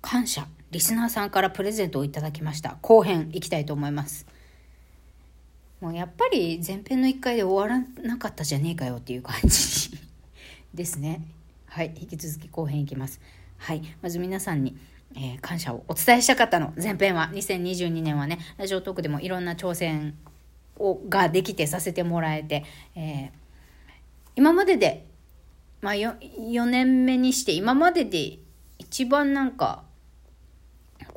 感謝リスナーさんからプレゼントをいただきました。後編いきたいと思います。もうやっぱり前編の1回で終わらなかったじゃねえかよっていう感じ ですね。はい引き続き後編いきます。はいまず皆さんにえー、感謝をお伝えしたかったの。前編は2022年はねラジオトークでもいろんな挑戦をができてさせてもらえて、えー、今までで、まあ4、4年目にして今までで一番なんか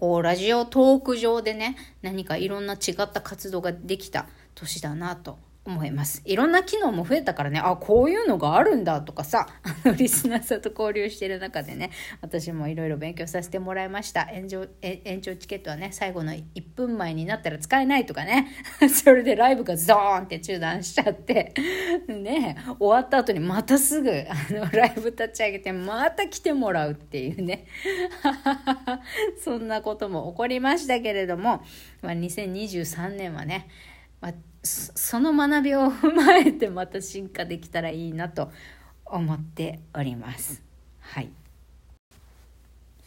こうラジオトーク上でね何かいろんな違った活動ができた年だなと思います。いろんな機能も増えたからね、あ、こういうのがあるんだとかさ、あの、リスナーさんと交流してる中でね、私もいろいろ勉強させてもらいました。延長、延長チケットはね、最後の1分前になったら使えないとかね、それでライブがゾーンって中断しちゃって、ね、終わった後にまたすぐ、あの、ライブ立ち上げて、また来てもらうっていうね、そんなことも起こりましたけれども、まあ、2023年はね、まあその学びを踏まえてまた進化できたらいいなと思っております。はい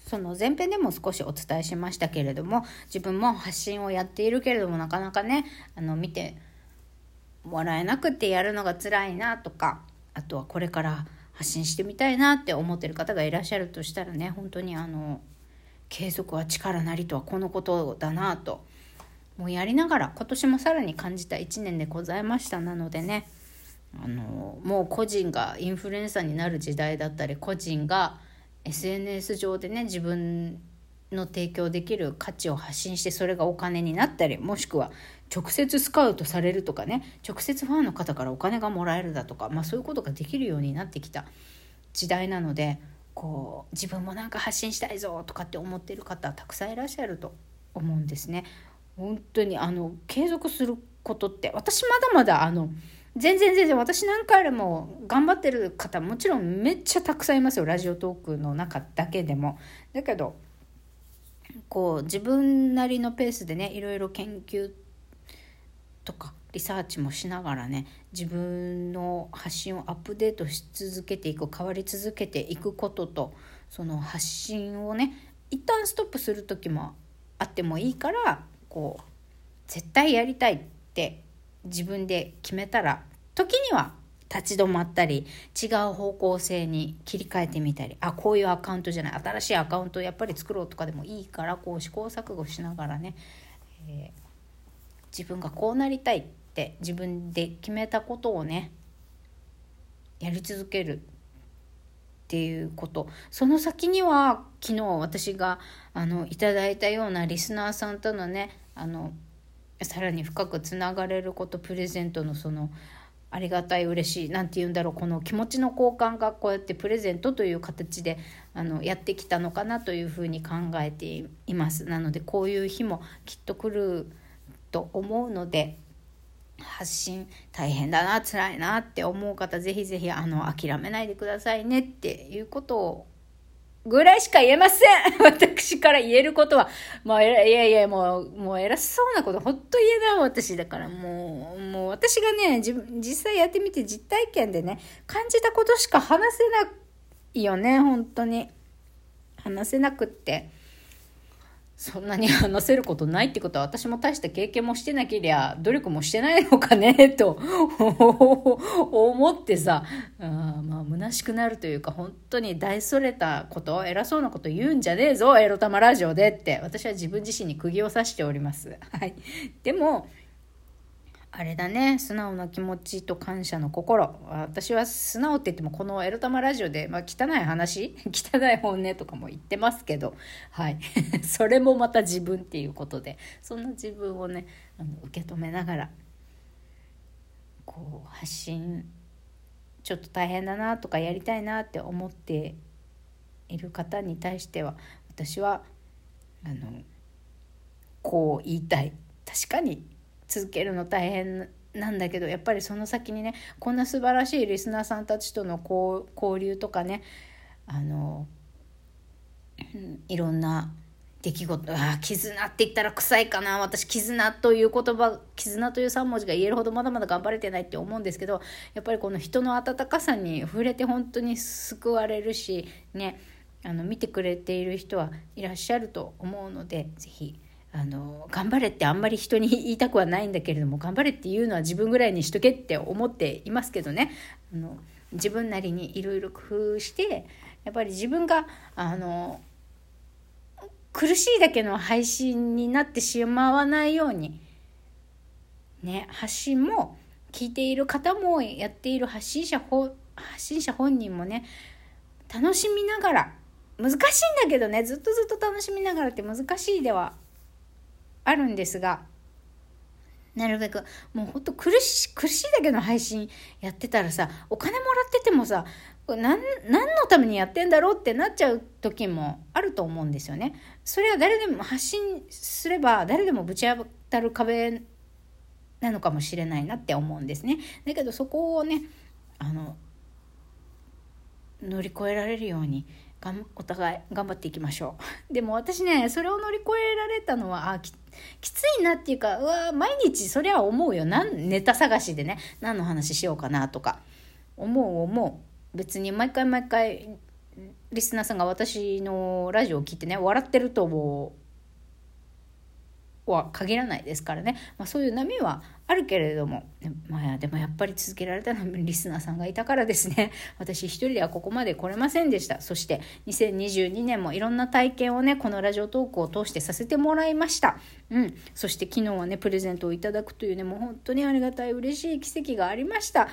その前編でも少しお伝えしましたけれども自分も発信をやっているけれどもなかなかねあの見てもらえなくてやるのが辛いなとかあとはこれから発信してみたいなって思ってる方がいらっしゃるとしたらね本当にあの継続は力なりとはこのことだなともうやりながら今年もさらに感じた1年でございましたなのでねあのもう個人がインフルエンサーになる時代だったり個人が SNS 上でね自分の提供できる価値を発信してそれがお金になったりもしくは直接スカウトされるとかね直接ファンの方からお金がもらえるだとか、まあ、そういうことができるようになってきた時代なのでこう自分もなんか発信したいぞとかって思ってる方たくさんいらっしゃると思うんですね。本当にあの継続することって私まだまだあの全然全然私なんかあれも頑張ってる方もちろんめっちゃたくさんいますよラジオトークの中だけでも。だけどこう自分なりのペースでねいろいろ研究とかリサーチもしながらね自分の発信をアップデートし続けていく変わり続けていくこととその発信をね一旦ストップする時もあってもいいからこう絶対やりたいって自分で決めたら時には立ち止まったり違う方向性に切り替えてみたりあこういうアカウントじゃない新しいアカウントをやっぱり作ろうとかでもいいからこう試行錯誤しながらね、えー、自分がこうなりたいって自分で決めたことをねやり続けるっていうこと。その先には昨日私があのいただいたようなリスナーさんとのねあのさらに深くつながれることプレゼントのそのありがたい嬉しい何て言うんだろうこの気持ちの交換がこうやってプレゼントという形であのやってきたのかなというふうに考えています。なのでこういう日もきっと来ると思うので発信大変だな辛いなって思う方ぜひぜひあの諦めないでくださいねっていうことをぐらいしか言えません 私から言えることは。まあ、いやいや、もう、もう偉そうなことほんと言えない私だから、もう、もう私がね、じ、実際やってみて実体験でね、感じたことしか話せないよね、本当に。話せなくって。そんなに話せることないってことは私も大した経験もしてなけりゃ努力もしてないのかね と思ってさあまあ虚しくなるというか本当に大それたこと偉そうなこと言うんじゃねえぞエロ玉ラジオでって私は自分自身に釘を刺しております。はい、でもあれだね素直な気持ちと感謝の心。私は素直って言ってもこの「エロ玉ラジオで」まあ、汚い話 汚い本音とかも言ってますけどはい。それもまた自分っていうことでそんな自分をねあの受け止めながらこう発信ちょっと大変だなとかやりたいなって思っている方に対しては私はあのこう言いたい。確かに続けるの大変なんだけどやっぱりその先にねこんな素晴らしいリスナーさんたちとの交流とかねあのいろんな出来事あ絆って言ったら臭いかな私絆という言葉絆という3文字が言えるほどまだまだ頑張れてないって思うんですけどやっぱりこの人の温かさに触れて本当に救われるしねあの見てくれている人はいらっしゃると思うので是非あの頑張れってあんまり人に言いたくはないんだけれども頑張れっていうのは自分ぐらいにしとけって思っていますけどね。あの自分なりにいろいろ工夫してやっぱり自分があの苦しいだけの配信になってしまわないようにね発信も聞いている方もやっている発信者発信者本人もね楽しみながら難しいんだけどねずっとずっと楽しみながらって難しいではあるんですがなるべくもうほんと苦し苦しいだけの配信やってたらさお金もらっててもさ何何のためにやってんだろうってなっちゃう時もあると思うんですよね。それは誰でも発信すれば誰でもぶち当たる壁なのかもしれないなって思うんですね。だけどそこをねあの乗り越えられるようにがんお互い頑張っていきましょう。でも私ねそれを乗り越えられたのはあききついなっていうかうわ毎日そりゃ思うよ。なんネタ探しでね何の話しようかなとか。思う思う。別に毎回毎回リスナーさんが私のラジオを聞いてね笑ってると思うは限らないですからね、まあ、そういう波はあるけれども、まあ、でもやっぱり続けられたのはリスナーさんがいたからですね。私一人ではここまで来れませんでした。そして2022年もいろんな体験をねこのラジオトークを通してさせてもらいました、うん、そして昨日はねプレゼントをいただくというねもう本当にありがたい嬉しい奇跡がありました。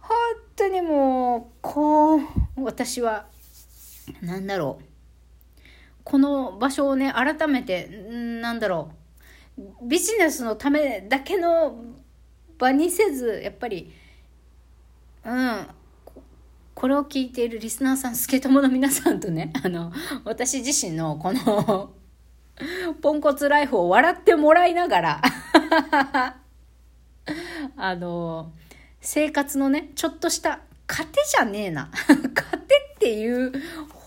本当にもうこう私は何だろう。この場所をね改めてなんだろう。ビジネスのためだけの場にせずやっぱりうんこれを聞いているリスナーさん助友の皆さんとね あの私自身のこの ポンコツライフを笑ってもらいながら あの生活のねちょっとした糧じゃねえな。糧っていう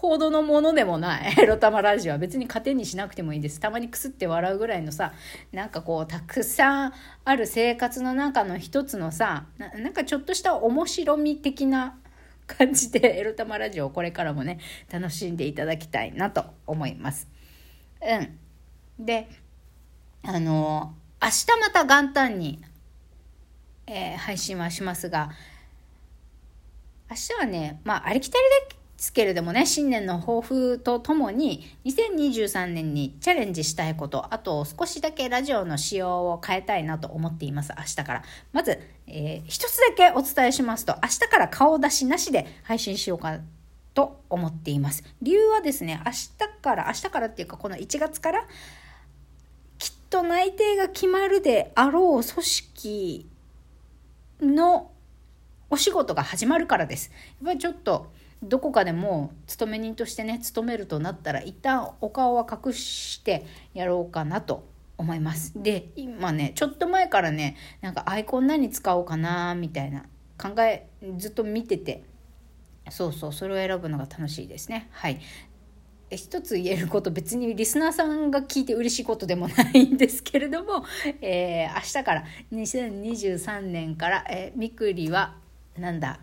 ほどのものでもない。エロ玉ラジオは別に糧にしなくてもいいです。たまにくすって笑うぐらいのさ、なんかこう、たくさんある生活の中の一つのさ、なんかちょっとした面白み的な感じで エロ玉ラジオをこれからもね、楽しんでいただきたいなと思います。うん。で、あの、明日また元旦に、えー、配信はしますが、明日はね、まあ、ありきたりだですけれどもね、新年の抱負とともに、2023年にチャレンジしたいこと、あと少しだけラジオの仕様を変えたいなと思っています、明日から。まず、えー、一つだけお伝えしますと、明日から顔出しなしで配信しようかと思っています。理由はですね、明日から、明日からっていうか、この1月から、きっと内定が決まるであろう組織のお仕事が始まるからです。やっぱりちょっと、どこかでも勤め人としてね勤めるとなったら一旦お顔は隠してやろうかなと思います。で今ねちょっと前からねなんかアイコン何使おうかなみたいな考えずっと見ててそうそうそれを選ぶのが楽しいですね。はい。一つ言えること別にリスナーさんが聞いて嬉しいことでもないんですけれども、えー、明日から2023年から、えー、みくりはなんだ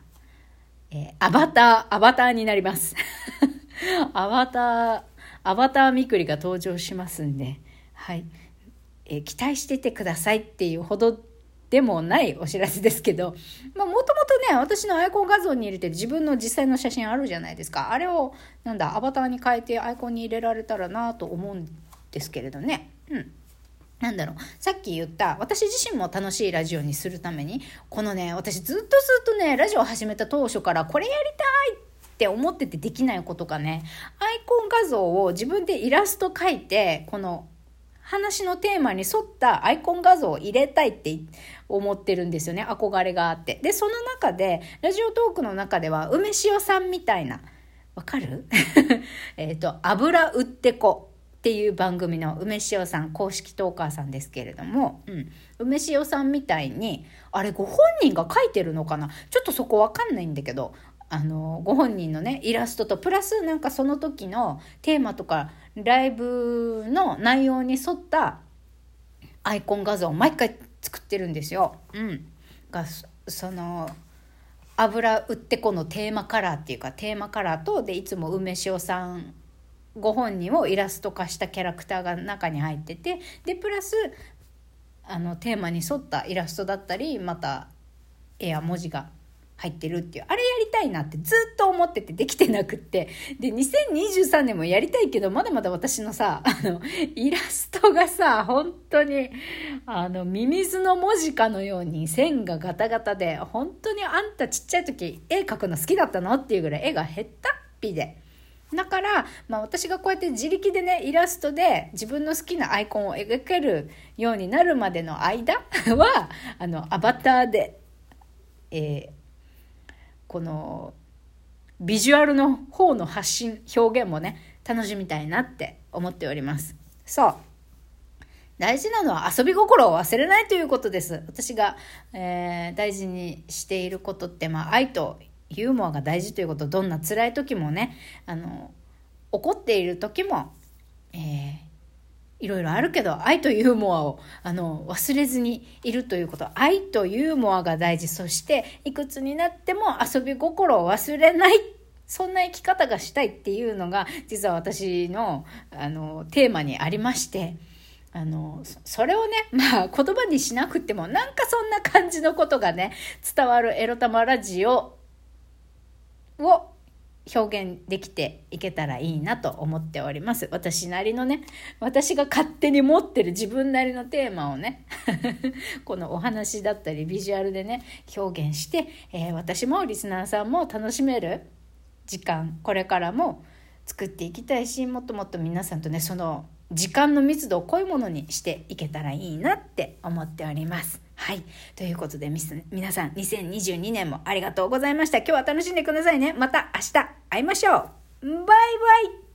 えー、アバター、アバターになります。アバター、アバターみくりが登場しますんで、はい。えー、期待しててくださいっていうほどでもないお知らせですけど、まあ、もともとね、私のアイコン画像に入れて自分の実際の写真あるじゃないですか。あれを、なんだ、アバターに変えてアイコンに入れられたらなと思うんですけれどね。うん。なんだろう。さっき言った私自身も楽しいラジオにするためにこのね私ずっとずっとねラジオ始めた当初からこれやりたいって思っててできないことがねアイコン画像を自分でイラスト描いてこの話のテーマに沿ったアイコン画像を入れたいって思ってるんですよね。憧れがあって。でその中でラジオトークの中では梅塩さんみたいな。わかる？えっと油売ってこ。っていう番組の梅塩さん公式トーカーさんですけれども、うん、梅塩さんみたいにあれご本人が書いてるのかな？ちょっとそこわかんないんだけどあのご本人のねイラストとプラスなんかその時のテーマとかライブの内容に沿ったアイコン画像を毎回作ってるんですよ。うん、がその油売ってこのテーマカラーっていうかテーマカラーとでいつも梅塩さんご本人をイラスト化したキャラクターが中に入っててでプラスあのテーマに沿ったイラストだったりまた絵や文字が入ってるっていうあれやりたいなってずっと思っててできてなくってで2023年もやりたいけどまだまだ私のさあのイラストがさ本当にあのミミズの文字かのように線がガタガタで本当にあんたちっちゃい時絵描くの好きだったのっていうぐらい絵が減ったっぴで。だから、まあ、私がこうやって自力でねイラストで自分の好きなアイコンを描けるようになるまでの間 はあのアバターで、えー、このビジュアルの方の発信表現もね楽しみたいなって思っております。そう。大事なのは遊び心を忘れないということです。私が、えー、大事にしていることってまあ愛とユーモアが大事ということどんな辛い時もねあの怒っている時も、えーいろいろあるけど愛とユーモアをあの忘れずにいるということ。愛とユーモアが大事。そしていくつになっても遊び心を忘れないそんな生き方がしたいっていうのが実は私のあのテーマにありましてあのそれをねまあ言葉にしなくてもなんかそんな感じのことがね伝わるエロ玉ラジオを表現できていけたらいいなと思っております私なりのね私が勝手に持ってる自分なりのテーマをね このお話だったりビジュアルでね表現して、えー、私もリスナーさんも楽しめる時間これからも作っていきたいしもっともっと皆さんとねその時間の密度を濃いものにしていけたらいいなって思っております。はい。ということで、皆さん、2022年もありがとうございました。今日は楽しんでくださいね。また明日会いましょう。バイバイ